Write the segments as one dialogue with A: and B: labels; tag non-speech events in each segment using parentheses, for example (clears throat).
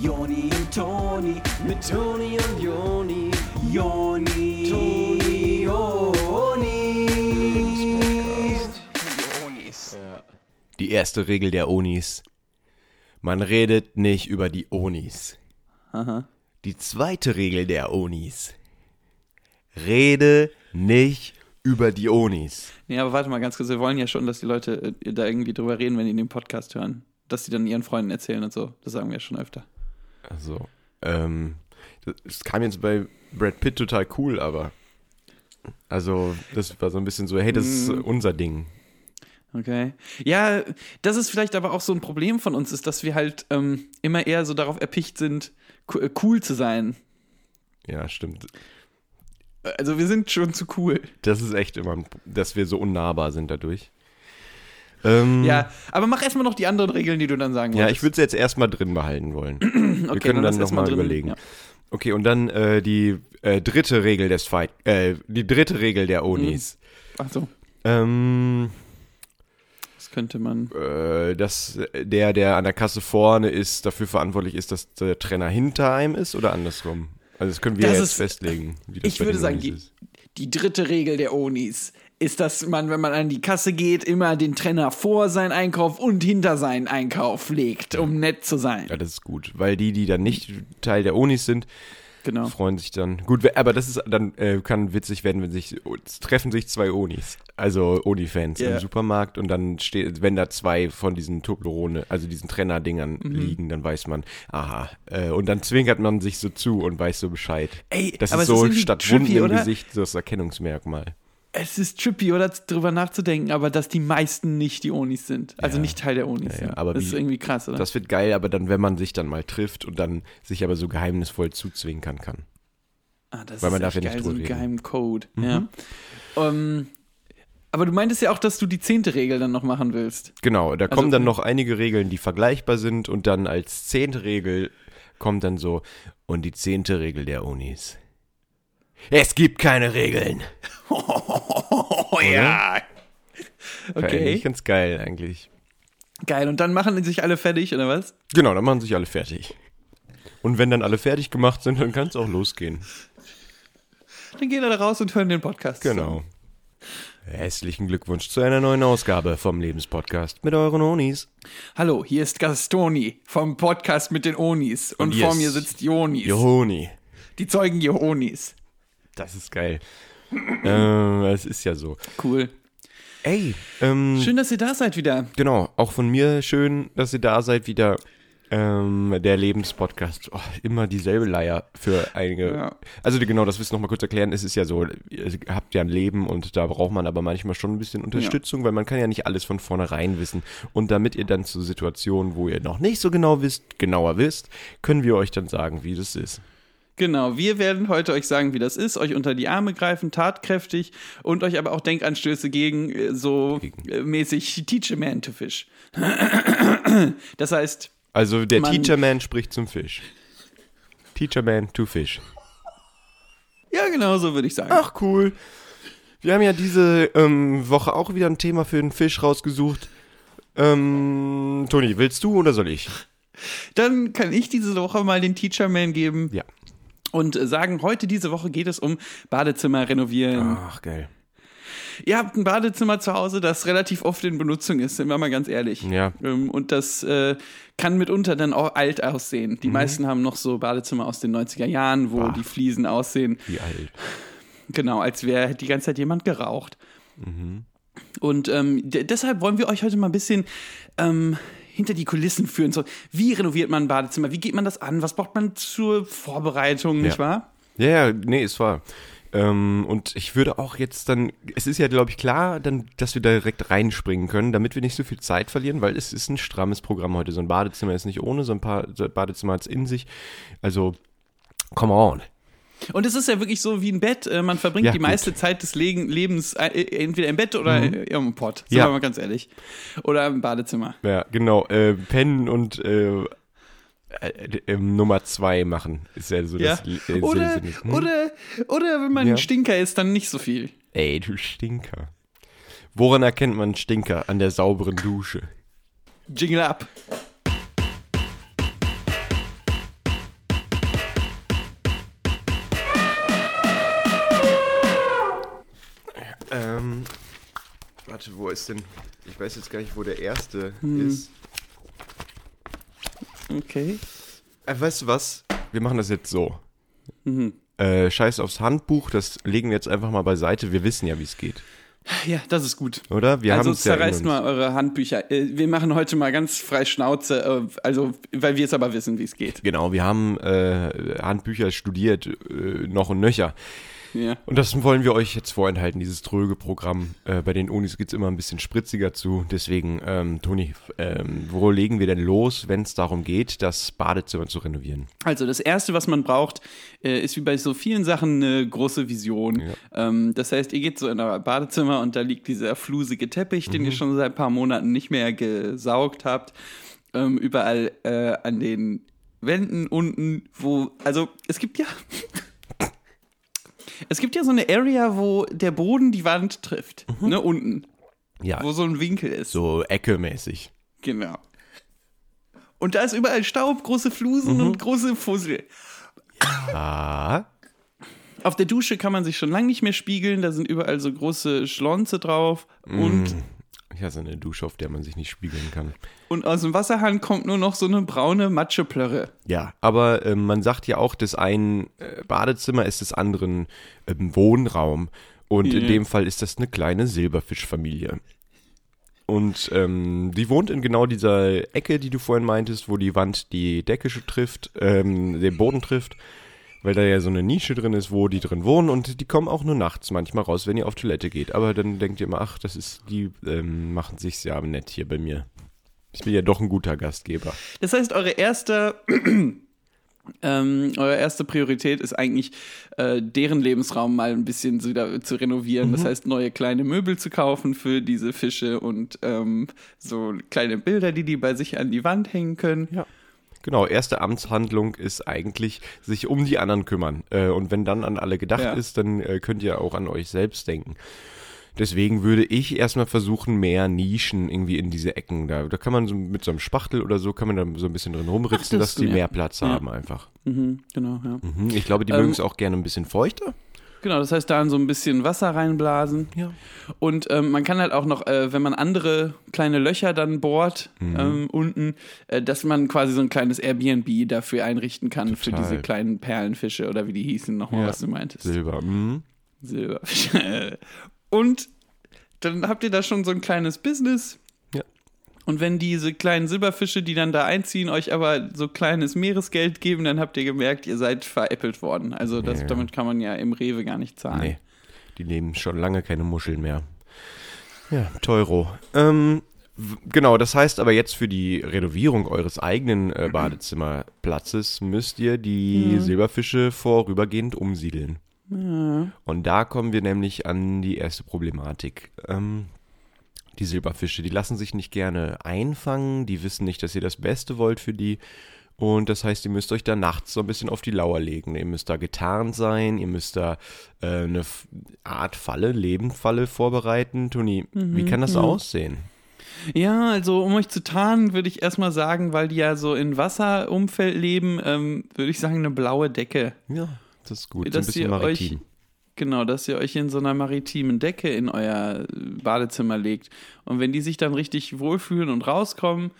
A: Joni und Toni, mit Toni und Joni, Joni, Toni, Joni.
B: Die erste Regel der Onis. Man redet nicht über die Onis. Die zweite Regel der Onis. Rede nicht über die Onis.
C: Nee, aber warte mal ganz kurz. Wir wollen ja schon, dass die Leute äh, da irgendwie drüber reden, wenn die den Podcast hören. Dass sie dann ihren Freunden erzählen und so. Das sagen wir ja schon öfter.
B: Also, ähm, das kam jetzt bei Brad Pitt total cool, aber. Also, das war so ein bisschen so, hey, das ist unser Ding.
C: Okay. Ja, das ist vielleicht aber auch so ein Problem von uns, ist, dass wir halt ähm, immer eher so darauf erpicht sind, äh, cool zu sein.
B: Ja, stimmt.
C: Also wir sind schon zu cool.
B: Das ist echt immer, dass wir so unnahbar sind dadurch. Ähm,
C: Ja, aber mach erstmal noch die anderen Regeln, die du dann sagen
B: Ja,
C: wolltest.
B: ich würde es jetzt erstmal drin behalten wollen. Wir
C: Okay,
B: können dann
C: mal
B: nochmal überlegen.
C: Ja.
B: Okay, und dann äh, die äh, dritte Regel des Fight, äh, die dritte Regel der Onis.
C: Ach so,
B: Ähm,
C: das könnte man.
B: äh, dass der, der an der Kasse vorne ist, dafür verantwortlich ist, dass der Trainer hinter einem ist oder andersrum? Also das können wir
C: Das
B: jetzt
C: ist-
B: festlegen.
C: Ich würde
B: den
C: sagen,
B: Onis
C: die, die dritte Regel der Onis ist, dass man, wenn man an die Kasse geht, immer den Trainer vor seinen Einkauf und hinter seinen Einkauf legt, um nett zu sein.
B: Ja, das ist gut, weil die, die dann nicht Teil der Onis sind,
C: Genau.
B: freuen sich dann. Gut, aber das ist dann äh, kann witzig werden, wenn sich treffen sich zwei Onis, also Oni-Fans
C: Ja.
B: im Supermarkt und dann steht, wenn da zwei von diesen Toblerone, also diesen Trenner-Dingern
C: Mhm.
B: liegen, dann weiß man, aha. Äh, und dann zwinkert man sich so zu und weiß so Bescheid.
C: Ey,
B: Das
C: aber
B: ist
C: ist
B: so
C: irgendwie
B: statt Wunden im? Gesicht das Erkennungsmerkmal.
C: Es ist trippy, oder drüber nachzudenken, aber dass die meisten nicht die Onis sind. Also
B: Ja.
C: nicht Teil der Onis
B: Ja, ja,
C: sind.
B: aber
C: das ist
B: wie-
C: irgendwie krass, oder?
B: Das wird geil, aber dann, wenn man sich dann mal trifft und dann sich aber so geheimnisvoll zuzwinkern kann.
C: ah, das
B: weil man
C: ist
B: darf ja nicht
C: geil, so
B: drüber
C: ein
B: reden.
C: geheimen Code.
B: Mhm.
C: Ja. Ähm, aber du meintest ja auch, dass du die zehnte Regel dann noch machen willst.
B: Genau, da
C: Also-
B: kommen dann noch einige Regeln, die vergleichbar sind und dann als zehnte Regel kommt dann so, und die zehnte Regel der Unis. Es gibt keine Regeln. (laughs)
C: Ja.
B: Fand
C: Okay,
B: Ich ganz geil eigentlich.
C: geil. Und dann machen sich alle fertig, oder was?
B: Genau, dann machen sich alle fertig. Und wenn dann alle fertig gemacht sind, dann kann es auch losgehen.
C: Dann gehen alle raus und hören den Podcast.
B: Genau. Herzlichen Glückwunsch zu einer neuen Ausgabe vom Lebenspodcast mit euren Onis.
C: Hallo, hier ist Gastoni vom Podcast mit den Onis. Und,
B: Und
C: vor mir sitzt Jonis.
B: Johoni.
C: Die Zeugen Jehonis.
B: Das ist geil. (laughs) ähm, es ist ja so.
C: Cool.
B: Ey, ähm,
C: Schön, dass ihr da seid wieder.
B: Genau, auch von mir schön, dass ihr da seid wieder. Ähm, der Lebenspodcast. Oh, immer dieselbe Leier für einige.
C: Ja.
B: Also genau, das willst du noch mal kurz erklären. Es ist ja so, ihr habt ja ein Leben und da braucht man aber manchmal schon ein bisschen Unterstützung, weil man kann ja nicht alles von vornherein wissen. Und damit ihr dann zu Situationen, wo ihr noch nicht so genau wisst, genauer wisst, können wir euch dann sagen, wie das ist.
C: Genau, wir werden heute euch sagen, wie das ist, euch unter die Arme greifen, tatkräftig und euch aber auch Denkanstöße gegen äh, so äh, mäßig Teach a man to fish. (clears throat) Das heißt,
B: Also der
C: Man-
B: Teacher Man spricht zum Fisch. Teacher Man to Fish.
C: ja, genau so würde ich sagen.
B: Ach cool. Wir haben ja diese ähm, Woche auch wieder ein Thema für den Fisch rausgesucht. Ähm, Toni, willst du oder soll ich?
C: Dann kann ich diese Woche mal den Teacher Man geben
B: Ja.
C: Und äh, sagen, heute diese Woche geht es um Badezimmer renovieren.
B: Ach, geil.
C: Ihr habt ein Badezimmer zu Hause, das relativ oft in Benutzung ist, sind wir mal ganz ehrlich.
B: Ja.
C: Ähm, Und das äh, kann mitunter dann auch alt aussehen. Die meisten haben noch so Badezimmer aus den 90er Jahren, wo
B: Bah.
C: die Fliesen aussehen,
B: Wie alt.
C: genau, als wäre die ganze Zeit jemand geraucht.
B: Mhm.
C: Und ähm, de- deshalb wollen wir euch heute mal ein bisschen ähm, hinter die Kulissen führen. So, wie renoviert man ein Badezimmer? Wie geht man das an? Was braucht man zur Vorbereitung, nicht wahr?
B: Ja, ja, nee, es war. Ähm, und ich würde auch jetzt dann, es ist ja, glaube ich, klar, dann, dass wir direkt reinspringen können, damit wir nicht so viel Zeit verlieren, weil es ist ein strammes Programm heute. So ein Badezimmer ist nicht ohne, so ein paar so ein Badezimmer hat es in sich. Also, come on.
C: Und es ist ja wirklich so wie ein Bett. Äh, man verbringt
B: Ja,
C: die
B: gut. Mhm.
C: meiste Zeit des Lebens äh, entweder im Bett oder äh, im Pott. Sind
B: Ja.
C: wir mal ganz ehrlich. Oder im Badezimmer.
B: Ja, genau. Äh, pennen und äh, äh, äh, Nummer zwei machen. Ist ja so
C: Ja.
B: das äh,
C: Oder.
B: Hm?
C: oder, oder wenn man
B: Ja.
C: ein Stinker ist, dann nicht so viel.
B: Ey, du Stinker. Woran erkennt man einen Stinker? An der sauberen Dusche.
C: Jingle up.
B: Warte, wo ist denn. Ich weiß jetzt gar nicht, wo der erste
C: Hm.
B: ist.
C: Okay.
B: Äh, weißt du was? Wir machen das jetzt so.
C: Mhm.
B: Äh, Scheiß aufs Handbuch, das legen wir jetzt einfach mal beiseite. Wir wissen ja, wie es geht.
C: Ja, das ist gut.
B: Oder? Wir
C: also
B: haben ja
C: zerreißt mal eure Handbücher. Äh, Wir machen heute mal ganz frei Schnauze, äh, also weil wir es aber wissen, wie es geht.
B: Genau, wir haben äh, Handbücher studiert, äh, noch und nöcher.
C: Ja.
B: Und das wollen wir euch jetzt vorenthalten, dieses tröge Programm. Äh, bei den Unis geht's immer ein bisschen spritziger zu. Deswegen, ähm, Toni, ähm, wo legen wir denn los, wenn es darum geht, das Badezimmer zu renovieren?
C: Also das Erste, was man braucht, äh, ist wie bei so vielen Sachen eine große Vision. Ähm, das heißt, ihr geht so in euer Badezimmer und da liegt dieser flusige Teppich, den ihr schon seit ein paar Monaten nicht mehr gesaugt habt. Ähm, überall äh, an den Wänden unten, wo, also es gibt ja... Es gibt ja so eine Area, wo der Boden die Wand trifft. Ne, unten.
B: Ja,
C: Wo so ein Winkel ist.
B: so Ecke-mäßig.
C: Genau. Und da ist überall Staub, große Flusen und große Fussel.
B: Ah,
C: Auf der Dusche kann man sich schon lange nicht mehr spiegeln, da sind überall so große Schlonze drauf und,
B: ich hasse eine Dusche, auf der man sich nicht spiegeln kann.
C: und aus dem Wasserhahn kommt nur noch so eine braune Matscheplörre.
B: Ja, aber ähm, man sagt ja auch, das ein äh, Badezimmer ist des anderen ähm, Wohnraum. Und in
C: Ja.
B: dem Fall ist das eine kleine Silberfischfamilie. Und ähm, die wohnt in genau dieser Ecke, die du vorhin meintest, wo die Wand die Decke trifft, ähm, den Boden trifft, weil da ja so eine Nische drin ist, wo die drin wohnen und die kommen auch nur nachts manchmal raus, wenn ihr auf Toilette geht. Aber dann denkt ihr immer, ach, das ist, die ähm, machen sich's ja nett hier bei mir. Ich bin ja doch ein guter Gastgeber.
C: Das heißt, eure erste, (clears throat) ähm, eure erste Priorität ist eigentlich, äh, deren Lebensraum mal ein bisschen zu, da, zu renovieren. Das heißt, neue kleine Möbel zu kaufen für diese Fische und ähm, so kleine Bilder, die die bei sich an die Wand hängen können.
B: Ja. Genau, erste Amtshandlung ist eigentlich sich um die anderen kümmern. Äh, und wenn dann an alle gedacht
C: Ja.
B: ist, dann äh, könnt ihr auch an euch selbst denken. Deswegen würde ich erstmal versuchen, mehr Nischen irgendwie in diese Ecken. Da, da kann man so mit so einem Spachtel oder so, kann man da so ein bisschen drin rumritzen,
C: Ach, das-
B: dass die mehr Platz
C: Ja.
B: haben einfach.
C: Mhm, genau, ja.
B: Mhm. Ich glaube, die
C: Ähm,
B: mögen es auch gerne ein bisschen feuchter.
C: Genau, das heißt, da so ein bisschen Wasser reinblasen.
B: Ja.
C: Und ähm, man kann halt auch noch, äh, wenn man andere kleine Löcher dann bohrt,
B: Mhm.
C: ähm, unten, äh, dass man quasi so ein kleines Airbnb dafür einrichten kann für
B: Total.
C: diese kleinen Perlenfische oder wie die hießen, nochmal,
B: Ja.
C: was du meintest.
B: Silber. Mhm.
C: Silberfische. (laughs) Und dann habt ihr da schon so ein kleines Business.
B: Ja.
C: Und wenn diese kleinen Silberfische, die dann da einziehen, euch aber so kleines Meeresgeld geben, dann habt ihr gemerkt, ihr seid veräppelt worden. Also das,
B: Ja.
C: damit kann man ja im Rewe gar nicht zahlen.
B: Nee, die nehmen schon lange keine Muscheln mehr. Ja, Teuro. Ähm, genau, das heißt aber jetzt für die Renovierung eures eigenen äh, (clears throat) Badezimmerplatzes müsst ihr die Silberfische vorübergehend umsiedeln. Und da kommen wir nämlich an die erste Problematik. Ähm, die Silberfische, die lassen sich nicht gerne einfangen, die wissen nicht, dass ihr das Beste wollt für die. Und das heißt, ihr müsst euch da nachts so ein bisschen auf die Lauer legen. Ihr müsst da getarnt sein, ihr müsst da äh, eine Art Falle, Lebendfalle vorbereiten. Toni, wie kann das aussehen?
C: Ja, also um euch zu tarnen, würde ich erstmal sagen, weil die ja so in Wasserumfeld leben, ähm, würde ich sagen, eine blaue Decke.
B: Ja, das ist gut. So ein
C: Dass
B: bisschen
C: ihr
B: maritim.
C: euch, genau, dass ihr euch in so einer maritimen Decke in euer Badezimmer legt. Und wenn die sich dann richtig wohlfühlen und rauskommen,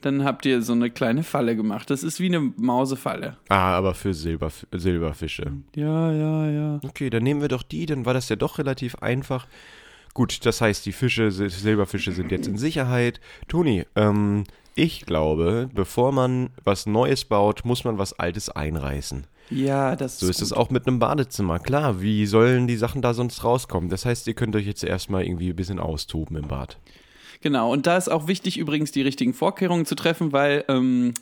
C: dann habt ihr so eine kleine Falle gemacht. Das ist wie eine Mausefalle.
B: Ah, aber für Silberf Silberfische.
C: Ja, ja, ja.
B: Okay, dann nehmen wir doch die, dann war das ja doch relativ einfach. Gut, das heißt, die Fische, Sil- Silberfische sind jetzt in Sicherheit. Toni, ähm, ich glaube, bevor man was Neues baut, muss man was Altes einreißen.
C: Ja, das
B: So ist es auch mit einem Badezimmer. Klar, wie sollen die Sachen da sonst rauskommen? Das heißt, ihr könnt euch jetzt erstmal irgendwie ein bisschen austoben im Bad.
C: Genau, und da ist auch wichtig, übrigens die richtigen Vorkehrungen zu treffen, weil ähm,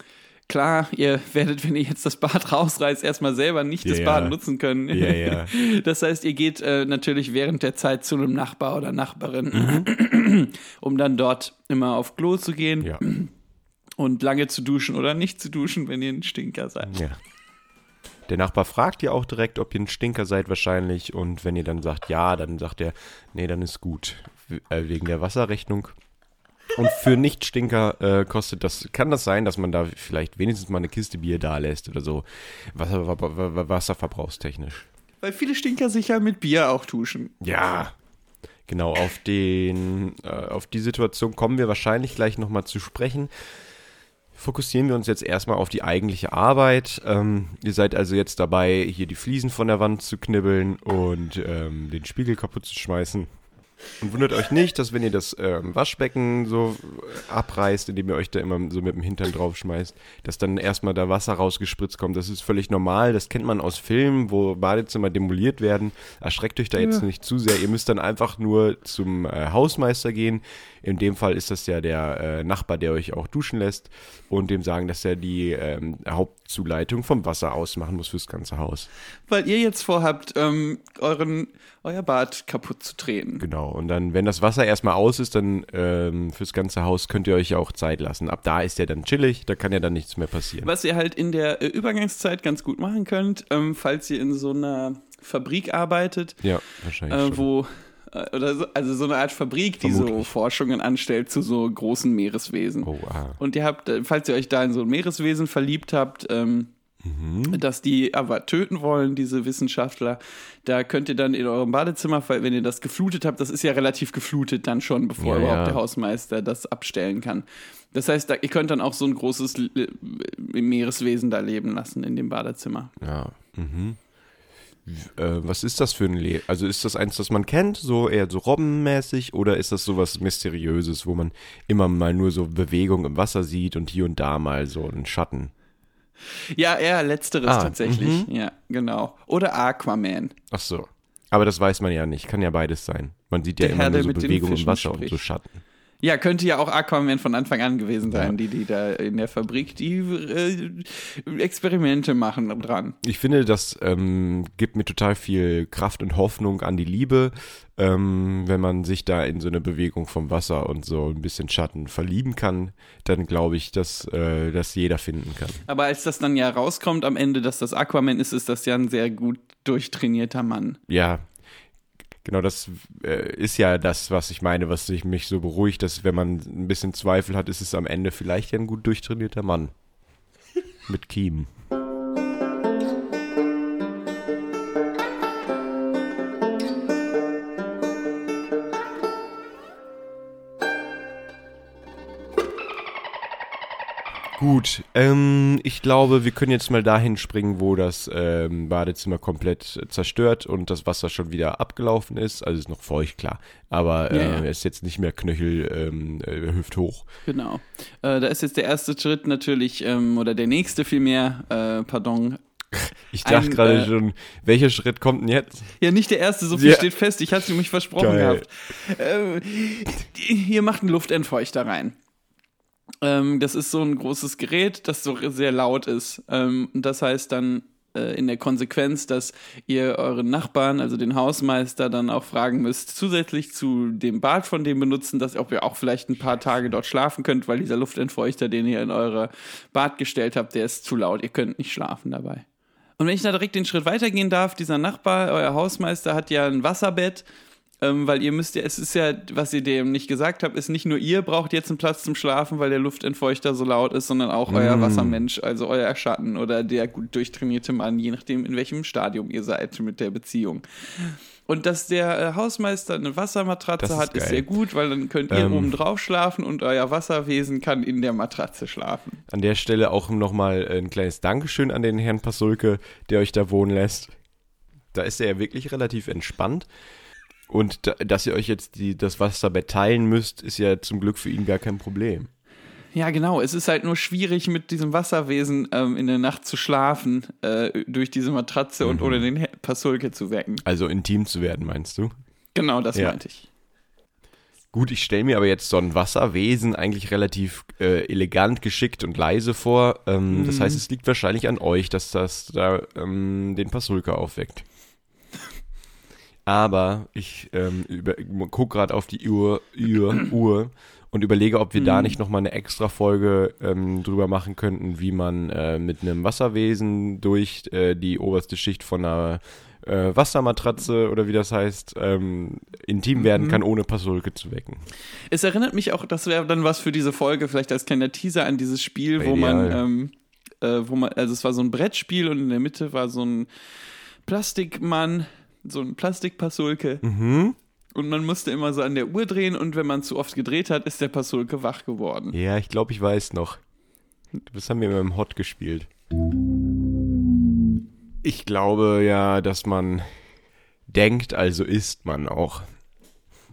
C: klar, ihr (laughs) werdet, wenn ihr jetzt das Bad rausreißt, erstmal selber nicht
B: Ja,
C: das. Bad nutzen können.
B: Ja, ja. (laughs)
C: Das heißt, ihr geht äh, natürlich während der Zeit zu einem Nachbar oder Nachbarin,
B: Mhm. (clears throat)
C: um dann dort immer auf Klo zu gehen
B: Ja. (clears throat)
C: und lange zu duschen oder nicht zu duschen, wenn ihr ein Stinker seid.
B: ja. Der Nachbar fragt ja auch direkt, ob ihr ein Stinker seid wahrscheinlich. Und wenn ihr dann sagt ja, dann sagt er, nee, dann ist gut. Äh, Wegen der Wasserrechnung. Und für Nicht-Stinker äh, kostet das, kann das sein, dass man da vielleicht wenigstens mal eine Kiste Bier da lässt oder so. Wasser, wa- wa- wasserverbrauchstechnisch.
C: Weil viele Stinker sich ja mit Bier auch duschen.
B: Ja, Genau, auf den, äh, auf die Situation kommen wir wahrscheinlich gleich nochmal zu sprechen. Fokussieren wir uns jetzt erstmal auf die eigentliche Arbeit. Ähm, ihr seid also jetzt dabei, hier die Fliesen von der Wand zu knibbeln und ähm, den Spiegel kaputt zu schmeißen. Und wundert euch nicht, dass wenn ihr das ähm, Waschbecken so äh, abreißt, indem ihr euch da immer so mit dem Hintern draufschmeißt, dass dann erstmal da Wasser rausgespritzt kommt. Das ist völlig normal. Das kennt man aus Filmen, wo Badezimmer demoliert werden. Erschreckt euch da jetzt nicht zu sehr. Ihr müsst dann einfach nur zum äh, Hausmeister gehen. In dem Fall ist das ja der äh, Nachbar, der euch auch duschen lässt und dem sagen, dass er die ähm, Hauptzuleitung vom Wasser ausmachen muss fürs ganze Haus.
C: Weil ihr jetzt vorhabt, ähm, euren, euer Bad kaputt zu drehen.
B: Genau. Und dann, wenn das Wasser erstmal aus ist, dann ähm, fürs ganze Haus könnt ihr euch ja auch Zeit lassen. Ab da ist er dann chillig, da kann ja dann nichts mehr passieren.
C: Was ihr halt in der äh, Übergangszeit ganz gut machen könnt, ähm, falls ihr in so einer Fabrik arbeitet,
B: Ja, wahrscheinlich.
C: äh,
B: schon.
C: wo äh, oder so, also so eine Art Fabrik, die so
B: Vermutlich.
C: Forschungen anstellt zu so großen Meereswesen.
B: Oh, ah.
C: Und ihr habt, äh, falls ihr euch da in so ein Meereswesen verliebt habt, ähm,
B: Mhm.
C: dass die aber töten wollen, diese Wissenschaftler, da könnt ihr dann in eurem Badezimmer, wenn ihr das geflutet habt, das ist ja relativ geflutet dann schon, bevor
B: Ja,
C: überhaupt
B: ja.
C: der Hausmeister das abstellen kann. Das heißt, da, ihr könnt dann auch so ein großes äh, Meereswesen da leben lassen in dem Badezimmer.
B: Ja. Mhm. Äh, was ist das für ein Le Also ist das eins, das man kennt, so eher so robbenmäßig, oder ist das sowas Mysteriöses, wo man immer mal nur so Bewegung im Wasser sieht und hier und da mal so einen Schatten?
C: Ja, eher letzteres
B: Ah,
C: tatsächlich. Ja, genau. Oder Aquaman.
B: Ach so. Aber das weiß man ja nicht. Kann ja beides sein. Man sieht ja
C: Der
B: immer
C: Herr,
B: nur so Bewegung im Wasser und so. Schatten.
C: Ja, könnte ja auch Aquaman von Anfang an gewesen sein,
B: Ja.
C: die, die da in der Fabrik die äh, Experimente machen dran.
B: Ich finde, das ähm, gibt mir total viel Kraft und Hoffnung an die Liebe, ähm, wenn man sich da in so eine Bewegung vom Wasser und so ein bisschen Schatten verlieben kann, dann glaube ich, dass äh, das jeder finden kann.
C: Aber als das dann ja rauskommt am Ende, dass das Aquaman ist, ist das ja ein sehr gut durchtrainierter Mann.
B: Ja, genau, das äh, ist ja das, was ich meine, was sich mich so beruhigt, dass wenn man ein bisschen Zweifel hat, ist es am Ende vielleicht ja ein gut durchtrainierter Mann. (laughs) Mit Kiemen. Gut, ähm, ich glaube, wir können jetzt mal dahin springen, wo das ähm, Badezimmer komplett äh, zerstört und das Wasser schon wieder abgelaufen ist. Also ist noch feucht, klar. Aber äh,
C: Ja, ja.
B: ist jetzt nicht mehr Knöchel ähm, äh, hüfthoch.
C: Genau. Äh, da ist jetzt der erste Schritt natürlich, ähm, oder der nächste vielmehr, äh, pardon.
B: Ich dachte
C: Ein,
B: gerade
C: äh,
B: schon, welcher Schritt kommt denn jetzt?
C: Ja, nicht der erste, so viel
B: Ja.
C: steht fest. Ich hatte es nämlich versprochen
B: Geil.
C: gehabt. Ähm, ihr macht einen Luftentfeuchter rein. Ähm, das ist so ein großes Gerät, das so sehr laut ist. Ähm, und das heißt dann äh, in der Konsequenz, dass ihr euren Nachbarn, also den Hausmeister, dann auch fragen müsst, zusätzlich zu dem Bad von dem benutzen, dass ob ihr auch vielleicht ein paar Tage dort schlafen könnt, weil dieser Luftentfeuchter, den ihr in eure Bad gestellt habt, der ist zu laut. Ihr könnt nicht schlafen dabei. Und wenn ich da direkt den Schritt weitergehen darf, dieser Nachbar, euer Hausmeister, hat ja ein Wasserbett, ähm, weil ihr müsst ja, es ist ja, was ihr dem nicht gesagt habt, ist nicht nur ihr braucht jetzt einen Platz zum Schlafen, weil der Luftentfeuchter so laut ist, sondern auch euer Wassermensch, also euer Schatten oder der gut durchtrainierte Mann, je nachdem, in welchem Stadium ihr seid mit der Beziehung. Und dass der äh, Hausmeister eine Wassermatratze
B: ist
C: hat, ist
B: geil.
C: sehr gut, weil dann könnt ihr
B: Ähm.
C: oben drauf schlafen und euer Wasserwesen kann in der Matratze schlafen.
B: An der Stelle auch nochmal ein kleines Dankeschön an den Herrn Pasulke, der euch da wohnen lässt. Da ist er ja wirklich relativ entspannt. Und da, dass ihr euch jetzt die, das Wasserbett teilen müsst, ist ja zum Glück für ihn gar kein Problem.
C: Ja, genau. Es ist halt nur schwierig, mit diesem Wasserwesen ähm, in der Nacht zu schlafen, äh, durch diese Matratze und ohne den Pasulke zu wecken.
B: Also intim zu werden, meinst du?
C: Genau, das
B: Ja.
C: meinte ich.
B: Gut, ich stelle mir aber jetzt so ein Wasserwesen eigentlich relativ äh, elegant, geschickt und leise vor. Ähm, Das heißt, es liegt wahrscheinlich an euch, dass das da ähm, den Pasulka aufweckt. Aber ich ähm, gucke gerade auf die Uhr, Uhr, Uhr und überlege, ob wir da nicht nochmal eine extra Folge ähm, drüber machen könnten, wie man äh, mit einem Wasserwesen durch äh, die oberste Schicht von einer äh, Wassermatratze oder wie das heißt, ähm, intim werden kann, ohne Pasulke zu wecken.
C: Es erinnert mich auch, das wäre dann was für diese Folge, vielleicht als kleiner Teaser an dieses Spiel, wo
B: Ideal.
C: man, ähm, äh, wo man, also es war so ein Brettspiel und in der Mitte war so ein Plastikmann, so ein Plastikpasulke.
B: Mhm.
C: Und man musste immer so an der Uhr drehen und wenn man zu oft gedreht hat, ist der Pasulke wach geworden.
B: Ja, ich glaube, ich weiß noch. Das haben wir immer im Hot gespielt. Ich glaube ja, dass man denkt, also ist man auch.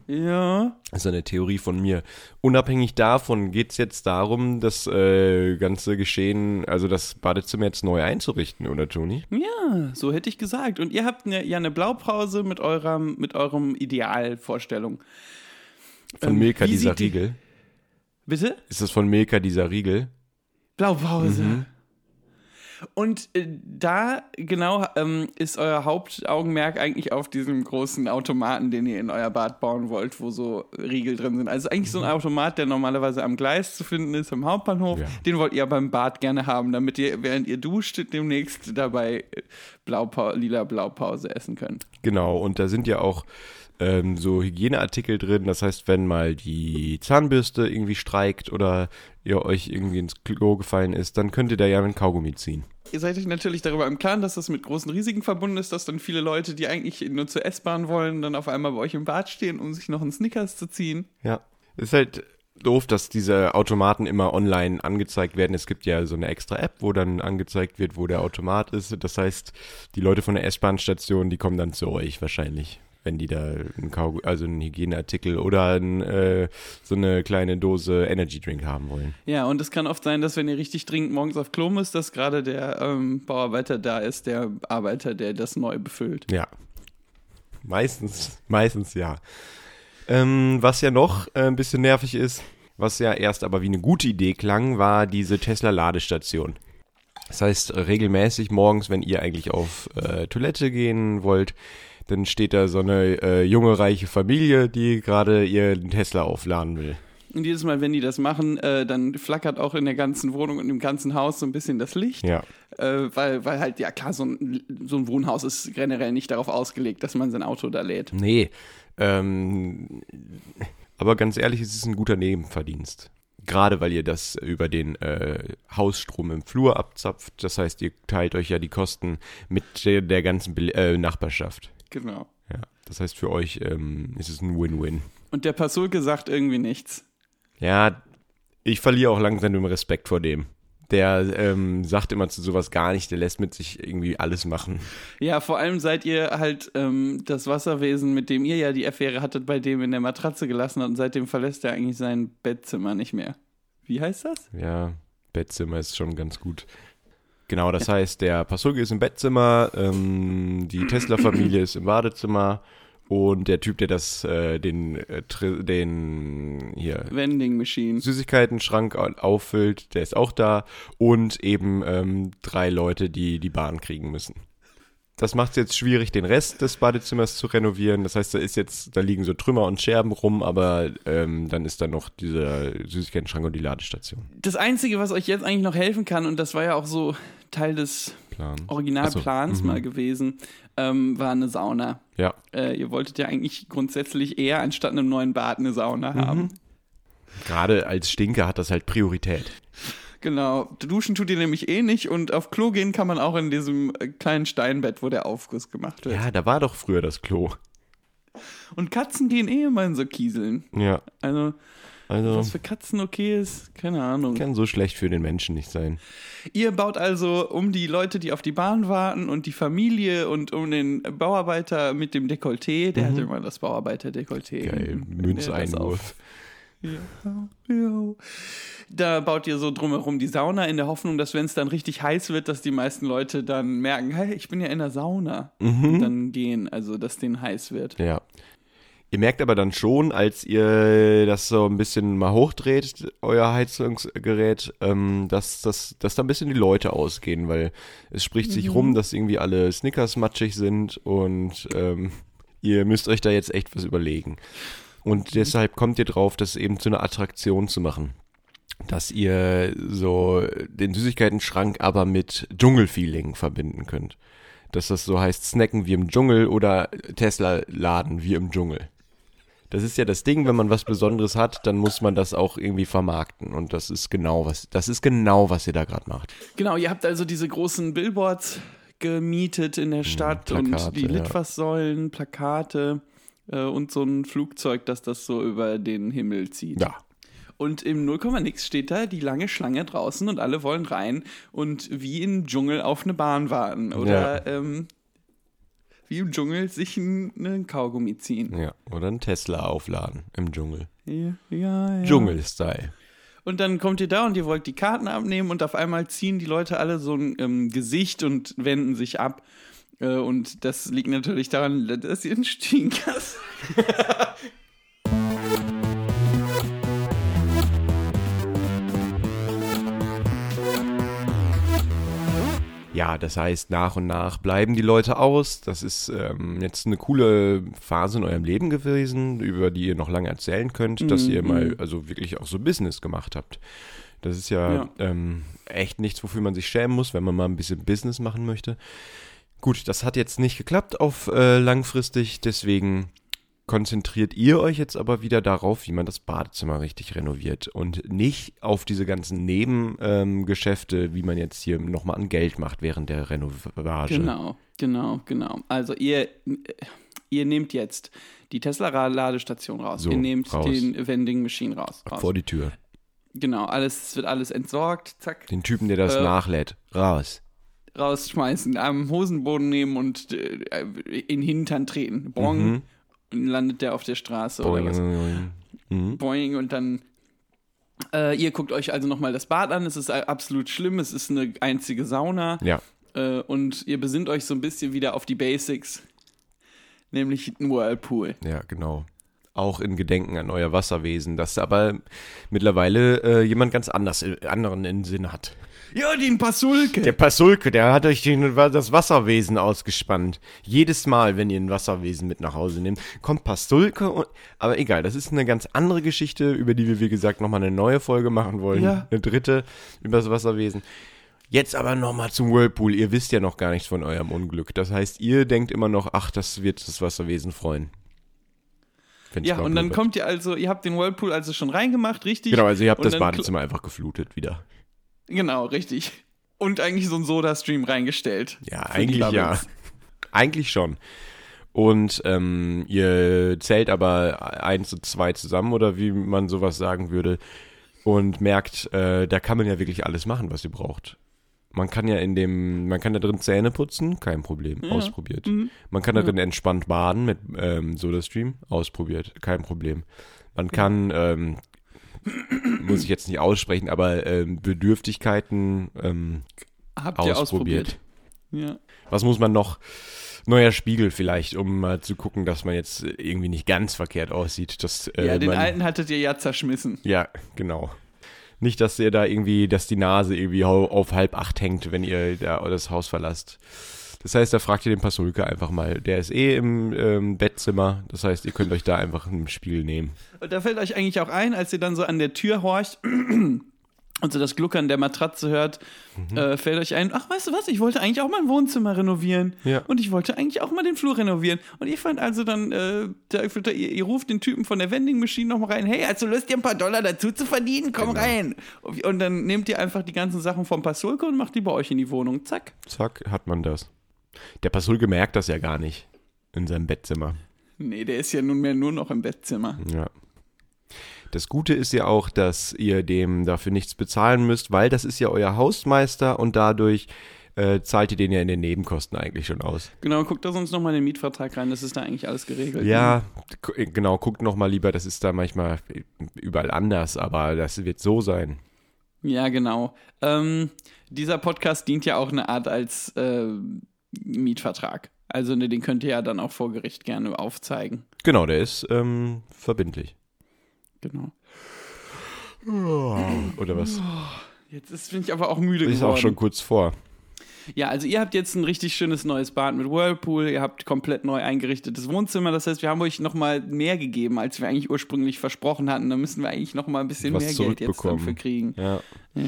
C: Ja.
B: Das ist eine Theorie von mir. Unabhängig davon geht es jetzt darum, das äh, ganze Geschehen, also das Badezimmer jetzt neu einzurichten, oder Toni?
C: Ja, so hätte ich gesagt. Und ihr habt eine, ja eine Blaupause mit eurem, mit eurem Idealvorstellung.
B: Von
C: Ähm,
B: Milka dieser
C: sieht die-
B: Riegel.
C: Bitte?
B: Ist das von Milka dieser Riegel?
C: Blaupause. Und äh, da genau ähm, ist euer Hauptaugenmerk eigentlich auf diesem großen Automaten, den ihr in euer Bad bauen wollt, wo so Riegel drin sind. Also eigentlich so ein Automat, der normalerweise am Gleis zu finden ist, am Hauptbahnhof.
B: Ja.
C: Den wollt ihr aber im Bad gerne haben, damit ihr, während ihr duscht, demnächst dabei Blaupau lila Blaupause essen könnt.
B: Genau, und da sind ja auch ähm, so Hygieneartikel drin. Das heißt, wenn mal die Zahnbürste irgendwie streikt oder ihr euch irgendwie ins Klo gefallen ist, dann könnt ihr da ja einen Kaugummi ziehen.
C: Ihr seid euch natürlich darüber im Klaren, dass das mit großen Risiken verbunden ist, dass dann viele Leute, die eigentlich nur zur S-Bahn wollen, dann auf einmal bei euch im Bad stehen, um sich noch einen Snickers zu ziehen.
B: Ja. Ist halt doof, dass diese Automaten immer online angezeigt werden. Es gibt ja so eine extra App, wo dann angezeigt wird, wo der Automat ist. Das heißt, die Leute von der S-Bahn-Station, die kommen dann zu euch wahrscheinlich, wenn die da einen Kaug also einen Hygieneartikel oder ein, äh, so eine kleine Dose Energy Drink haben wollen.
C: Ja, und es kann oft sein, dass wenn ihr richtig dringend morgens auf Klo müsst, dass gerade der ähm, Bauarbeiter da ist, der Arbeiter, der das neu befüllt.
B: Ja. Meistens, meistens ja. Ähm, was ja noch äh, ein bisschen nervig ist, was ja erst aber wie eine gute Idee klang, war diese Tesla-Ladestation. Das heißt, regelmäßig morgens, wenn ihr eigentlich auf äh, Toilette gehen wollt, dann steht da so eine äh, junge, reiche Familie, die gerade ihren Tesla aufladen will.
C: Und jedes Mal, wenn die das machen, äh, dann flackert auch in der ganzen Wohnung und im ganzen Haus so ein bisschen das Licht.
B: Ja.
C: Äh, weil, weil halt, ja klar, so ein, so ein Wohnhaus ist generell nicht darauf ausgelegt, dass man sein Auto da lädt.
B: Nee. Ähm, aber ganz ehrlich, es ist ein guter Nebenverdienst. Gerade weil ihr das über den äh, Hausstrom im Flur abzapft. Das heißt, ihr teilt euch ja die Kosten mit der, ganzen Be äh, Nachbarschaft.
C: Genau.
B: Ja. Das heißt, für euch ähm, ist es ein Win-Win.
C: Und der Pasulke sagt irgendwie nichts.
B: Ja, ich verliere auch langsam den Respekt vor dem. Der ähm, sagt immer zu sowas gar nicht, der lässt mit sich irgendwie alles machen.
C: Ja, vor allem seid ihr halt ähm, das Wasserwesen, mit dem ihr ja die Affäre hattet, bei dem in der Matratze gelassen hat und seitdem verlässt er eigentlich sein Bettzimmer nicht mehr. Wie heißt das?
B: Ja, Bettzimmer ist schon ganz gut. Genau, das heißt, der Pasulke ist im Bettzimmer, ähm, die (clears throat) Tesla-Familie ist im Badezimmer und der Typ, der das, äh, den, äh, den hier
C: Vending Machine.
B: Süßigkeiten-Schrank au- auffüllt, der ist auch da und eben ähm, drei Leute, die die Bahn kriegen müssen. Das macht es jetzt schwierig, den Rest des Badezimmers zu renovieren. Das heißt, da ist jetzt, da liegen so Trümmer und Scherben rum, aber ähm, dann ist da noch dieser Süßigkeiten-Schrank und die Ladestation.
C: Das Einzige, was euch jetzt eigentlich noch helfen kann, und das war ja auch so Teil des
B: Plan.
C: Originalplans
B: so, mhm.
C: mal gewesen, ähm, war eine Sauna.
B: Ja,
C: Äh, ihr wolltet ja eigentlich grundsätzlich eher anstatt einem neuen Bad eine
B: Mhm.
C: Sauna haben.
B: gerade als Stinker hat das halt Priorität.
C: Genau. Duschen tut ihr nämlich eh nicht und auf Klo gehen kann man auch in diesem äh, kleinen Steinbett, wo der Aufguss gemacht wird.
B: Ja, da war doch früher das Klo.
C: Und Katzen gehen eh immer in so Kieseln.
B: Ja,
C: Also,
B: also
C: was für Katzen okay ist, keine Ahnung.
B: kann so schlecht für den Menschen nicht sein.
C: Ihr baut also um die Leute, die auf die Bahn warten und die Familie und um den Bauarbeiter mit dem Dekolleté. Der hatte immer das Bauarbeiter-Dekolleté.
B: Mhm. Geil, Münzeinwurf.
C: Ja. Da baut ihr so drumherum die Sauna in der Hoffnung, dass wenn es dann richtig heiß wird, dass die meisten Leute dann merken, hey, ich bin ja in der Sauna.
B: Mhm.
C: Und dann gehen, also dass denen heiß wird.
B: Ja. Ihr merkt aber dann schon, als ihr das so ein bisschen mal hochdreht, euer Heizungsgerät, ähm, dass, dass, dass da ein bisschen die Leute ausgehen, weil es spricht sich rum, dass irgendwie alle Snickers matschig sind und ähm, ihr müsst euch da jetzt echt was überlegen. Und deshalb kommt ihr drauf, das eben zu einer Attraktion zu machen. Dass ihr so den Süßigkeiten-Schrank aber mit Dschungelfeeling verbinden könnt. Dass das so heißt, snacken wie im Dschungel oder Tesla-Laden wie im Dschungel. Das ist ja das Ding, wenn man was Besonderes hat, dann muss man das auch irgendwie vermarkten. Und das ist genau was, das ist genau, was ihr da gerade macht.
C: Genau, ihr habt also diese großen Billboards gemietet in der Stadt
B: Plakate,
C: und die. Litfaßsäulen, Plakate. Äh, und so ein Flugzeug, das das so über den Himmel zieht.
B: Ja.
C: Und im 0, nix steht da die lange Schlange draußen und alle wollen rein und wie im Dschungel auf eine Bahn warten. Oder ähm, wie im Dschungel sich einen, einen Kaugummi ziehen.
B: Ja. Oder ein Tesla aufladen im Dschungel.
C: Ja, ja, ja.
B: Dschungel-Style.
C: Und dann kommt ihr da und ihr wollt die Karten abnehmen und auf einmal ziehen die Leute alle so ein ähm, Gesicht und wenden sich ab. Äh, und das liegt natürlich daran, dass ihr einen Stinkers. (laughs)
B: Ja, das heißt, nach und nach bleiben die Leute aus. Das ist ähm, jetzt eine coole Phase in eurem Leben gewesen, über die ihr noch lange erzählen könnt, dass ihr mal also wirklich auch so Business gemacht habt. Das ist ja,
C: Ja.
B: Ähm, echt nichts, wofür man sich schämen muss, wenn man mal ein bisschen Business machen möchte. Gut, das hat jetzt nicht geklappt auf äh, langfristig, deswegen konzentriert ihr euch jetzt aber wieder darauf, wie man das Badezimmer richtig renoviert und nicht auf diese ganzen Nebengeschäfte, ähm, wie man jetzt hier nochmal an Geld macht während der Renovage.
C: Genau, genau, genau. Also ihr, ihr nehmt jetzt die Tesla-Ladestation raus.
B: So,
C: ihr nehmt
B: raus.
C: den Vending Machine raus. raus.
B: Vor die Tür.
C: Genau, alles es wird alles entsorgt, zack,
B: Den Typen, der das
C: Äh,
B: nachlädt. Raus.
C: Rausschmeißen, am Hosenboden nehmen und äh, in den Hintern treten. Bong.
B: Mhm.
C: Und landet der auf der Straße oder was.
B: Boing. Mhm.
C: Boing und dann äh, ihr guckt euch also nochmal das Bad an. Es ist absolut schlimm. Es ist eine einzige Sauna.
B: Ja,
C: Äh, und ihr besinnt euch so ein bisschen wieder auf die Basics. Nämlich ein Whirlpool.
B: ja, genau. Auch in Gedenken an euer Wasserwesen, das aber mittlerweile äh, jemand ganz anders, äh, anderen in Sinn hat.
C: Ja, den Pasulke.
B: Der Pasulke, der hat euch den, das Wasserwesen ausgespannt. Jedes Mal, wenn ihr ein Wasserwesen mit nach Hause nehmt, kommt Pasulke. Und, aber egal, das ist eine ganz andere Geschichte, über die wir, wie gesagt, nochmal eine neue Folge machen wollen.
C: Ja.
B: Eine dritte über das Wasserwesen. Jetzt aber nochmal zum Whirlpool. Ihr wisst ja noch gar nichts von eurem Unglück. Das heißt, ihr denkt immer noch, ach, das wird das Wasserwesen freuen. Wenn's
C: ja, und dann
B: blubbert.
C: kommt ihr also, ihr habt den Whirlpool also schon reingemacht, richtig?
B: Genau, also ihr habt
C: Und
B: das Badezimmer einfach geflutet wieder.
C: Genau, richtig. Und eigentlich so ein Soda-Stream reingestellt.
B: Ja, eigentlich ja. (laughs) Eigentlich schon. Und ähm, ihr zählt aber eins und zwei zusammen oder wie man sowas sagen würde und merkt, äh, da kann man ja wirklich alles machen, was ihr braucht. Man kann ja in dem, man kann da drin Zähne putzen, kein Problem, ausprobiert. Man kann darin entspannt baden mit ähm, SodaStream, ausprobiert, kein Problem. Man kann, ähm, muss ich jetzt nicht aussprechen, aber ähm, Bedürftigkeiten ähm,
C: Habt ihr
B: ausprobiert.
C: ausprobiert? Ja.
B: Was muss man noch? Neuer Spiegel vielleicht, um mal zu gucken, dass man jetzt irgendwie nicht ganz verkehrt aussieht. Dass, äh,
C: ja, den
B: man,
C: alten hattet ihr ja zerschmissen.
B: Ja, genau. Nicht, dass ihr da irgendwie, dass die Nase irgendwie auf halb acht hängt, wenn ihr da das Haus verlasst. Das heißt, da fragt ihr den Pasulke einfach mal. Der ist eh im ähm, Bettzimmer. Das heißt, ihr könnt euch da einfach einen Spiegel nehmen.
C: Und da fällt euch eigentlich auch ein, als ihr dann so an der Tür horcht und so das Gluckern der Matratze hört,
B: Mhm.
C: äh, fällt euch ein, ach, weißt du was, ich wollte eigentlich auch mein Wohnzimmer renovieren.
B: Ja.
C: Und ich wollte eigentlich auch mal den Flur renovieren. Und ihr fand also dann, äh, der, ihr, ihr ruft den Typen von der Vending Machine nochmal rein, hey, also löst ihr ein paar Dollar dazu zu verdienen, komm
B: Genau.
C: rein. Und dann nehmt ihr einfach die ganzen Sachen vom Pasulke und macht die bei euch in die Wohnung. Zack.
B: Zack, hat man das. Der Pasulke merkt das ja gar nicht in seinem Bettzimmer.
C: Nee, der ist ja nunmehr nur noch im Bettzimmer.
B: Ja. Das Gute ist ja auch, dass ihr dem dafür nichts bezahlen müsst, weil das ist ja euer Hausmeister und dadurch äh, zahlt ihr den ja in den Nebenkosten eigentlich schon aus.
C: Genau, guckt da sonst nochmal in den Mietvertrag rein, das ist da eigentlich alles geregelt.
B: Ja, gu- genau, guckt noch mal lieber, das ist da manchmal überall anders, aber das wird so sein.
C: Ja, genau. Ähm, dieser Podcast dient ja auch eine Art als äh, Mietvertrag. Also ne, den könnt ihr ja dann auch vor Gericht gerne aufzeigen.
B: Genau, der ist ähm, verbindlich.
C: Genau.
B: Oder was?
C: Jetzt ist, bin ich aber auch müde
B: Ist
C: geworden.
B: auch schon kurz vor.
C: Ja, also ihr habt jetzt ein richtig schönes neues Bad mit Whirlpool, ihr habt komplett neu eingerichtetes Wohnzimmer. Das heißt, wir haben euch nochmal mehr gegeben, als wir eigentlich ursprünglich versprochen hatten. Da müssen wir eigentlich nochmal ein bisschen
B: Was
C: mehr Geld jetzt
B: zurückbekommen.
C: dafür kriegen.
B: Ja,
C: Ja.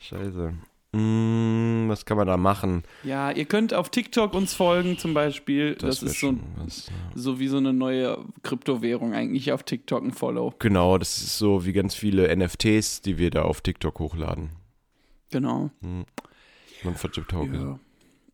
B: scheiße. Mm, was kann man da machen?
C: ja, ihr könnt auf TikTok uns folgen zum Beispiel. Das,
B: wär
C: ist so,
B: was, ja.
C: so wie so eine neue Kryptowährung eigentlich auf TikTok ein Follow.
B: Genau, das ist so wie ganz viele NFTs, die wir da auf TikTok hochladen.
C: Genau.
B: Man vertippt.
C: Ja.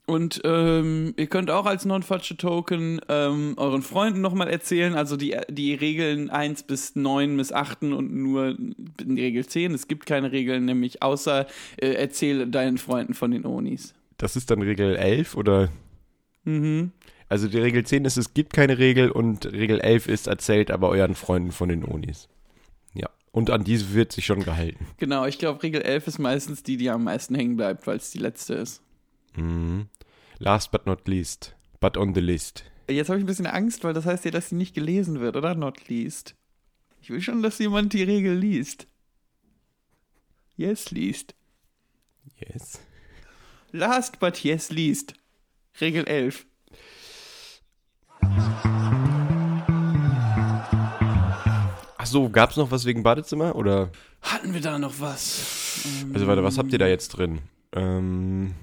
C: Und ähm, ihr könnt auch als Non-Fatsche-Token ähm, euren Freunden nochmal erzählen, also die, die Regeln 1 bis 9 missachten und nur in Regel 10. Es gibt keine Regeln, nämlich außer äh, erzähle deinen Freunden von den Onis.
B: Das ist dann Regel 11 oder?
C: Mhm.
B: Also die Regel 10 ist, es gibt keine Regel und Regel 11 ist, erzählt aber euren Freunden von den Onis. Ja. Und an diese wird sich schon gehalten.
C: Genau, ich glaube, Regel 11 ist meistens die, die am meisten hängen bleibt, weil es die letzte ist.
B: Mhm. Last but not least. But on the list.
C: Jetzt habe ich ein bisschen Angst, weil das heißt ja, dass sie nicht gelesen wird, oder? Not least. Ich will schon, dass jemand die Regel liest. Yes, liest.
B: Yes.
C: Last but yes, liest. Regel 11.
B: Ach so, gab's noch was wegen Badezimmer oder?
C: Hatten wir da noch was?
B: Also warte, was habt ihr da jetzt drin? Ähm,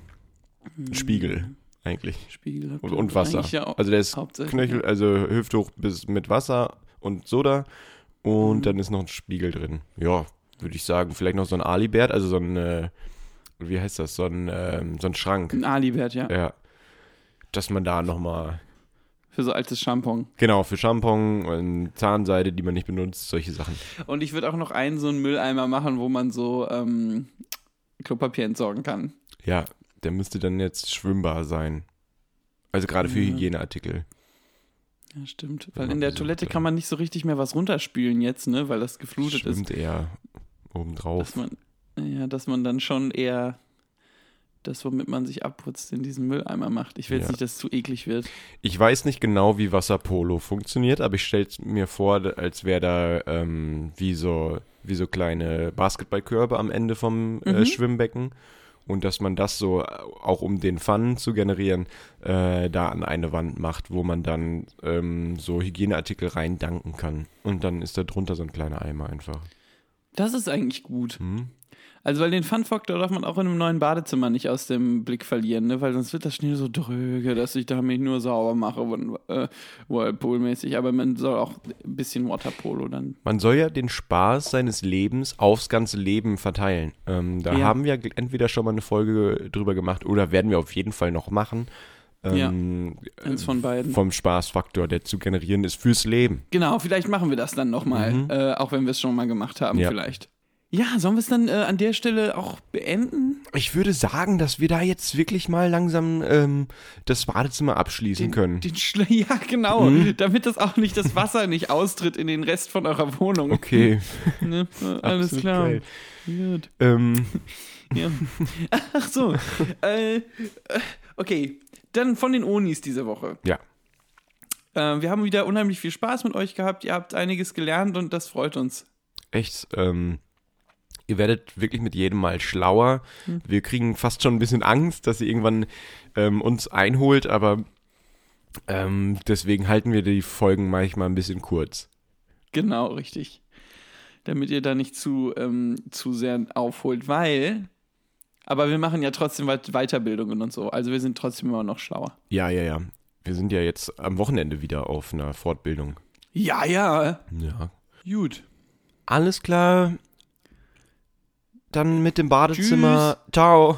B: Spiegel eigentlich
C: Spiegel.
B: und, und Wasser.
C: Ja,
B: Also der ist. Knöchel, also Hüfte hoch bis mit Wasser und Soda und
C: Mhm.
B: dann ist noch ein Spiegel drin. Ja, würde ich sagen, vielleicht noch so ein Alibert, also so ein, äh, wie heißt das, so ein, ähm, so ein Schrank.
C: Ein Alibert, ja.
B: Ja. Dass man da nochmal,
C: Für so altes Shampoo.
B: genau, für Shampoo und Zahnseide, die man nicht benutzt, solche Sachen.
C: Und ich würde auch noch einen so einen Mülleimer machen, wo man so ähm, Klopapier entsorgen kann.
B: Ja, der müsste dann jetzt schwimmbar sein. Also gerade für
C: Ja.
B: Hygieneartikel.
C: Ja, stimmt. Weil in der
B: besucht,
C: Toilette kann man nicht so richtig mehr was runterspülen jetzt, ne? Weil das geflutet ist.
B: Schwimmt eher obendrauf.
C: Dass man, ja, dass man dann schon eher das, womit man sich abputzt, in diesen Mülleimer macht. Ich will jetzt
B: Ja.
C: nicht, dass es zu eklig wird.
B: Ich weiß nicht genau, wie Wasserpolo funktioniert, aber ich stelle es mir vor, als wäre da ähm, wie, so, wie so kleine Basketballkörbe am Ende vom äh,
C: Mhm.
B: Schwimmbecken. Und dass man das so, äh, auch um den Pfannen zu generieren, äh, da an eine Wand macht, wo man dann ähm, so Hygieneartikel reindanken kann. Und dann ist da drunter so ein kleiner Eimer einfach.
C: Das ist eigentlich gut.
B: Hm?
C: Also, weil den Fun-Faktor darf man auch in einem neuen Badezimmer nicht aus dem Blick verlieren, ne? Weil sonst wird das schnell so dröge, dass ich damit nur sauber mache, äh, Whirlpool-mäßig. Aber man soll auch ein bisschen Waterpolo dann.
B: Man soll ja den Spaß seines Lebens aufs ganze Leben verteilen. Ähm, da
C: Ja.
B: haben wir entweder schon mal eine Folge drüber gemacht oder werden wir auf jeden Fall noch machen. Ähm,
C: Eins von beiden.
B: Vom Spaßfaktor, der zu generieren ist fürs Leben.
C: Genau, vielleicht machen wir das dann nochmal,
B: Mhm.
C: äh, auch wenn wir es schon mal gemacht haben,
B: Ja.
C: vielleicht. Ja, sollen wir es dann äh, an der Stelle auch beenden?
B: Ich würde sagen, dass wir da jetzt wirklich mal langsam ähm, das Badezimmer abschließen können.
C: Den (laughs) ja, genau.
B: Mhm.
C: Damit das auch nicht das Wasser nicht austritt in den Rest von eurer Wohnung.
B: okay, (laughs)
C: Ne? Äh, Alles
B: Absolut
C: klar.
B: geil.
C: Gut.
B: ähm, (laughs)
C: Ja. Ach so. äh, äh, okay. Dann von den Onis diese Woche.
B: ja.
C: Äh, wir haben wieder unheimlich viel Spaß mit euch gehabt. Ihr habt einiges gelernt und das freut uns.
B: echt, ähm, ihr werdet wirklich mit jedem Mal schlauer.
C: Hm.
B: Wir kriegen fast schon ein bisschen Angst, dass sie irgendwann ähm, uns einholt, aber ähm, deswegen halten wir die Folgen manchmal ein bisschen kurz.
C: Genau, richtig. Damit ihr da nicht zu, ähm, zu sehr aufholt, weil. Aber wir machen ja trotzdem weit- Weiterbildungen und so. Also wir sind trotzdem immer noch schlauer.
B: Ja, ja, ja. Wir sind ja jetzt am Wochenende wieder auf einer Fortbildung.
C: Ja, ja.
B: Ja.
C: Gut.
B: Alles klar. Dann mit dem Badezimmer. Ciao.